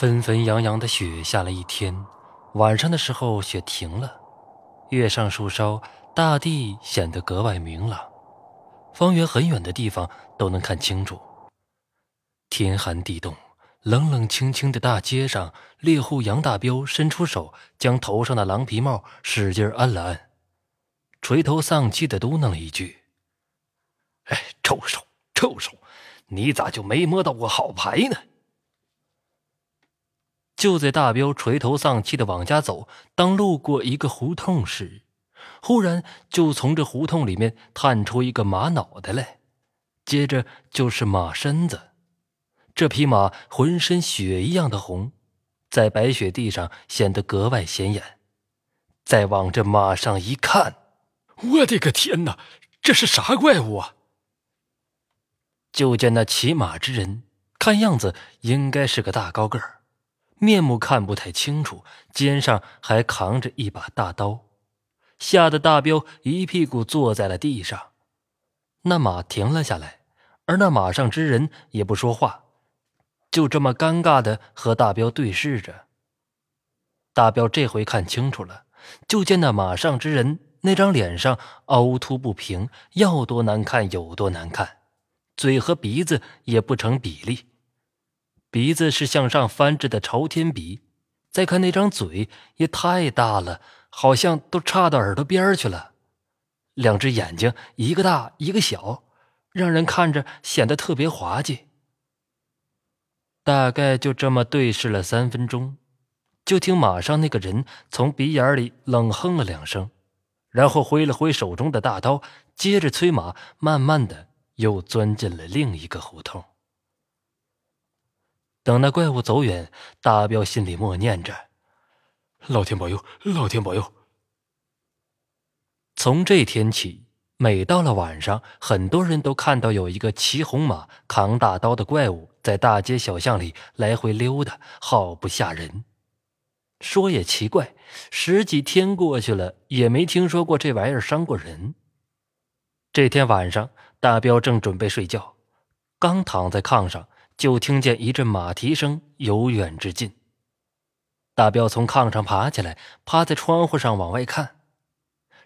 纷纷扬扬的雪下了一天，晚上的时候雪停了，月上树梢，大地显得格外明朗，方圆很远的地方都能看清楚。天寒地冻，冷冷清清的大街上，猎户杨大彪伸出手，将头上的狼皮帽使劲按了按，垂头丧气的嘟囔了一句：“哎，臭手，臭手，你咋就没摸到过好牌呢？”就在大彪垂头丧气的往家走，当路过一个胡同时，忽然就从这胡同里面探出一个马脑袋来，接着就是马身子。这匹马浑身血一样的红，在白雪地上显得格外显眼。再往这马上一看，我的个天哪，这是啥怪物啊？就见那骑马之人，看样子应该是个大高个儿。面目看不太清楚，肩上还扛着一把大刀，吓得大彪一屁股坐在了地上。那马停了下来，而那马上之人也不说话，就这么尴尬的和大彪对视着。大彪这回看清楚了，就见那马上之人那张脸上凹凸不平，要多难看有多难看，嘴和鼻子也不成比例。鼻子是向上翻着的朝天鼻，再看那张嘴也太大了，好像都差到耳朵边去了。两只眼睛一个大一个小，让人看着显得特别滑稽。大概就这么对视了三分钟，就听马上那个人从鼻眼里冷哼了两声，然后挥了挥手中的大刀，接着催马，慢慢的又钻进了另一个胡同。等那怪物走远，大彪心里默念着：“老天保佑，老天保佑。”从这天起，每到了晚上，很多人都看到有一个骑红马、扛大刀的怪物在大街小巷里来回溜达，好不吓人。说也奇怪，十几天过去了，也没听说过这玩意儿伤过人。这天晚上，大彪正准备睡觉，刚躺在炕上。就听见一阵马蹄声由远至近。大彪从炕上爬起来，趴在窗户上往外看。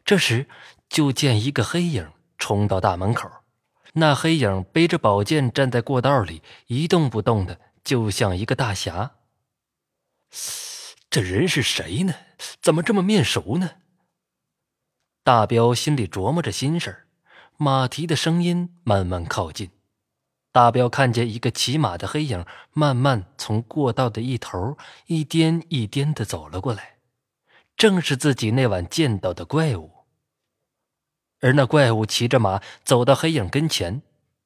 这时，就见一个黑影冲到大门口。那黑影背着宝剑站在过道里，一动不动的，就像一个大侠。这人是谁呢？怎么这么面熟呢？大彪心里琢磨着心事马蹄的声音慢慢靠近。大彪看见一个骑马的黑影，慢慢从过道的一头一颠一颠的走了过来，正是自己那晚见到的怪物。而那怪物骑着马走到黑影跟前，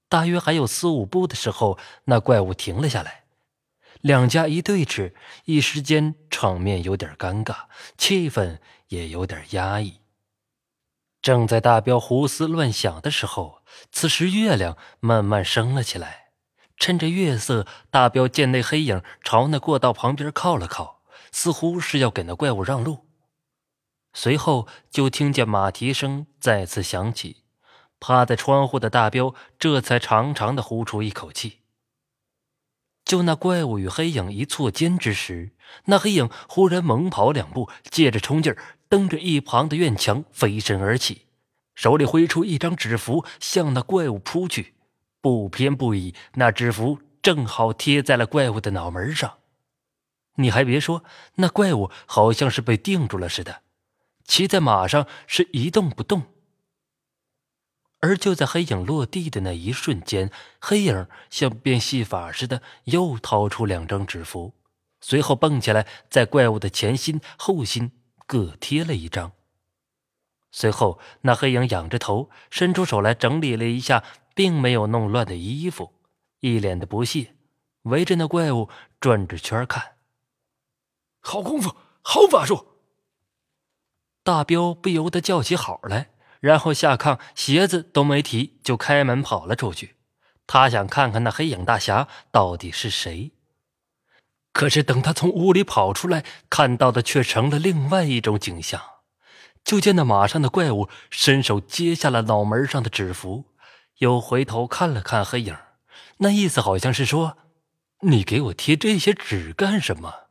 大约还有四五步的时候，那怪物停了下来，两家一对峙，一时间场面有点尴尬，气氛也有点压抑。正在大彪胡思乱想的时候。此时月亮慢慢升了起来，趁着月色，大彪见那黑影朝那过道旁边靠了靠，似乎是要给那怪物让路。随后就听见马蹄声再次响起，趴在窗户的大彪这才长长的呼出一口气。就那怪物与黑影一错肩之时，那黑影忽然猛跑两步，借着冲劲儿，蹬着一旁的院墙飞身而起。手里挥出一张纸符，向那怪物扑去，不偏不倚，那纸符正好贴在了怪物的脑门上。你还别说，那怪物好像是被定住了似的，骑在马上是一动不动。而就在黑影落地的那一瞬间，黑影像变戏法似的，又掏出两张纸符，随后蹦起来，在怪物的前心、后心各贴了一张。随后，那黑影仰着头，伸出手来整理了一下并没有弄乱的衣服，一脸的不屑，围着那怪物转着圈看。好功夫，好法术！大彪不由得叫起好来，然后下炕，鞋子都没提，就开门跑了出去。他想看看那黑影大侠到底是谁。可是等他从屋里跑出来，看到的却成了另外一种景象。就见那马上的怪物伸手接下了脑门上的纸符，又回头看了看黑影，那意思好像是说：“你给我贴这些纸干什么？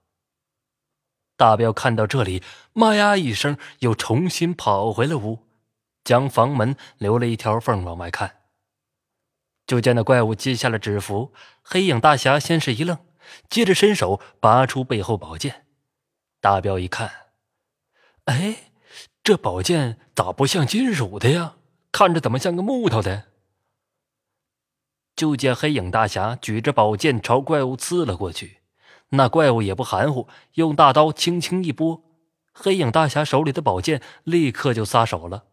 大彪看到这里，妈呀一声，又重新跑回了屋，将房门留了一条缝往外看。就见那怪物揭下了纸符，黑影大侠先是一愣，接着伸手拔出背后宝剑。大彪一看，哎，这宝剑咋不像金属的呀？看着怎么像个木头的？就见黑影大侠举着宝剑朝怪物刺了过去，那怪物也不含糊，用大刀轻轻一拨，黑影大侠手里的宝剑立刻就撒手了，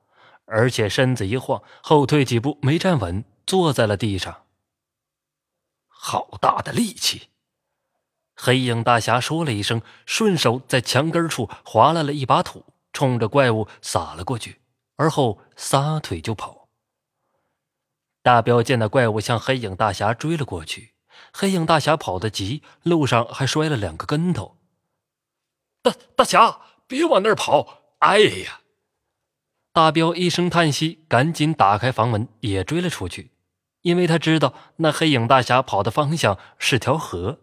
而且身子一晃，后退几步没站稳，坐在了地上。好大的力气！黑影大侠说了一声，顺手在墙根处划拉了一把土，冲着怪物撒了过去，而后撒腿就跑。大彪见那怪物向黑影大侠追了过去，黑影大侠跑得急，路上还摔了两个跟头。大大侠，别往那儿跑！哎呀！大彪一声叹息，赶紧打开房门，也追了出去，因为他知道那黑影大侠跑的方向是条河。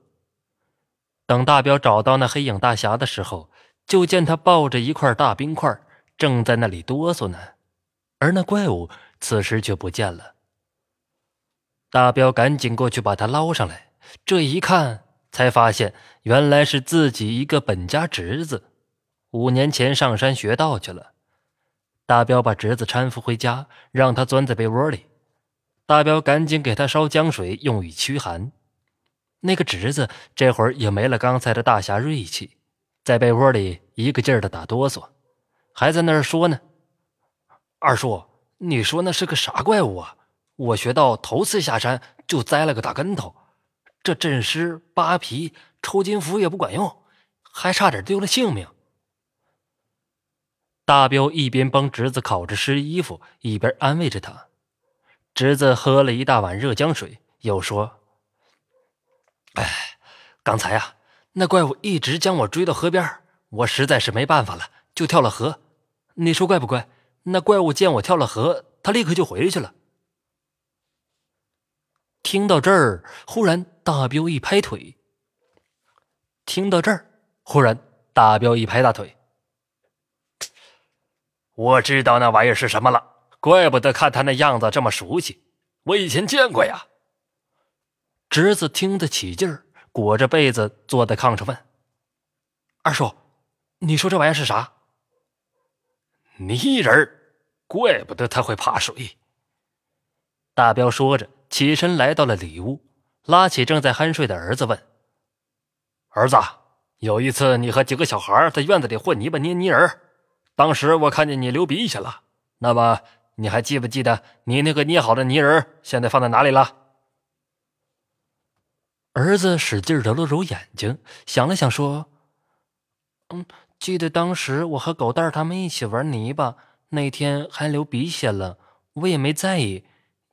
等大彪找到那黑影大侠的时候，就见他抱着一块大冰块，正在那里哆嗦呢，而那怪物此时却不见了。大彪赶紧过去把他捞上来，这一看才发现，原来是自己一个本家侄子，五年前上山学道去了。大彪把侄子搀扶回家，让他钻在被窝里。大彪赶紧给他烧姜水，用以驱寒。那个侄子这会儿也没了刚才的大侠锐气，在被窝里一个劲儿的打哆嗦，还在那儿说呢：“二叔，你说那是个啥怪物啊？”我学到头次下山就栽了个大跟头，这镇尸扒皮抽筋符也不管用，还差点丢了性命。大彪一边帮侄子烤着湿衣服，一边安慰着他。侄子喝了一大碗热姜水，又说：“哎，刚才啊，那怪物一直将我追到河边，我实在是没办法了，就跳了河。你说怪不怪？那怪物见我跳了河，他立刻就回去了。”听到这儿，忽然大彪一拍腿。听到这儿，忽然大彪一拍大腿。我知道那玩意儿是什么了，怪不得看他那样子这么熟悉，我以前见过呀。侄子听得起劲儿，裹着被子坐在炕上问：“二叔，你说这玩意儿是啥？”泥人怪不得他会怕水。大彪说着。起身来到了里屋，拉起正在酣睡的儿子问：“儿子，有一次你和几个小孩在院子里和泥巴捏泥人，当时我看见你流鼻血了。那么你还记不记得你那个捏好的泥人现在放在哪里了？”儿子使劲揉了揉眼睛，想了想说：“嗯，记得当时我和狗蛋他们一起玩泥巴，那天还流鼻血了，我也没在意，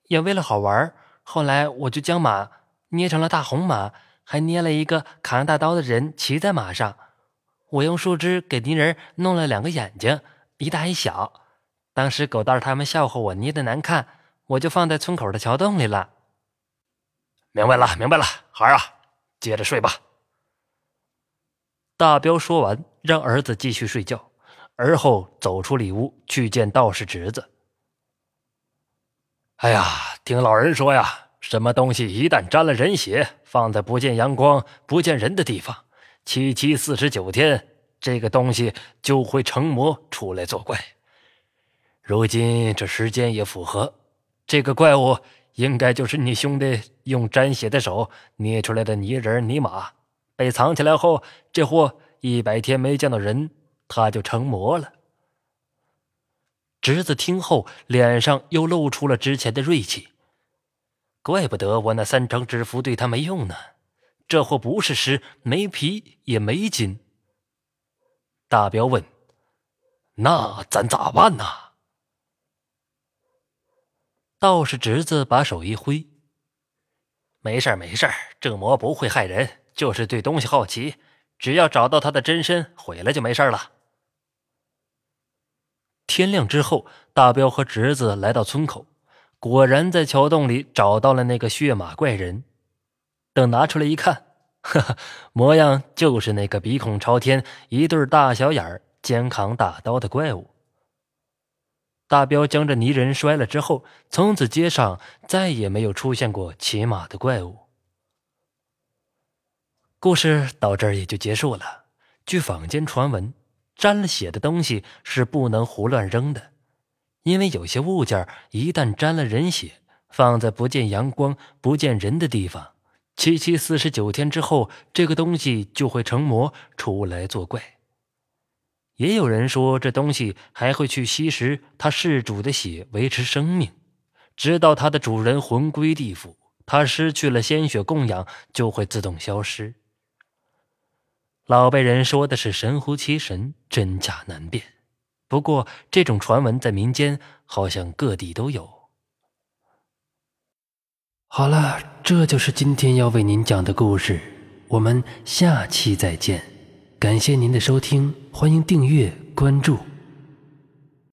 也为了好玩。”后来我就将马捏成了大红马，还捏了一个扛大刀的人骑在马上。我用树枝给泥人弄了两个眼睛，一大一小。当时狗蛋他们笑话我捏的难看，我就放在村口的桥洞里了。明白了，明白了，孩儿啊，接着睡吧。大彪说完，让儿子继续睡觉，而后走出里屋去见道士侄子。哎呀，听老人说呀，什么东西一旦沾了人血，放在不见阳光、不见人的地方，七七四十九天，这个东西就会成魔出来作怪。如今这时间也符合，这个怪物应该就是你兄弟用沾血的手捏出来的泥人泥马，被藏起来后，这货一百天没见到人，他就成魔了。侄子听后，脸上又露出了之前的锐气。怪不得我那三张纸符对他没用呢，这货不是尸，没皮也没筋。大彪问：“那咱咋办呢？”道士侄子把手一挥：“没事没事这魔不会害人，就是对东西好奇。只要找到他的真身，毁了就没事了。”天亮之后，大彪和侄子来到村口，果然在桥洞里找到了那个血马怪人。等拿出来一看，哈哈，模样就是那个鼻孔朝天、一对大小眼儿、肩扛大刀的怪物。大彪将这泥人摔了之后，从此街上再也没有出现过骑马的怪物。故事到这儿也就结束了。据坊间传闻，沾了血的东西是不能胡乱扔的，因为有些物件一旦沾了人血，放在不见阳光、不见人的地方，七七四十九天之后，这个东西就会成魔出来作怪。也有人说，这东西还会去吸食它事主的血维持生命，直到它的主人魂归地府，它失去了鲜血供养，就会自动消失。老辈人说的是神乎其神，真假难辨。不过这种传闻在民间好像各地都有。好了，这就是今天要为您讲的故事，我们下期再见。感谢您的收听，欢迎订阅关注。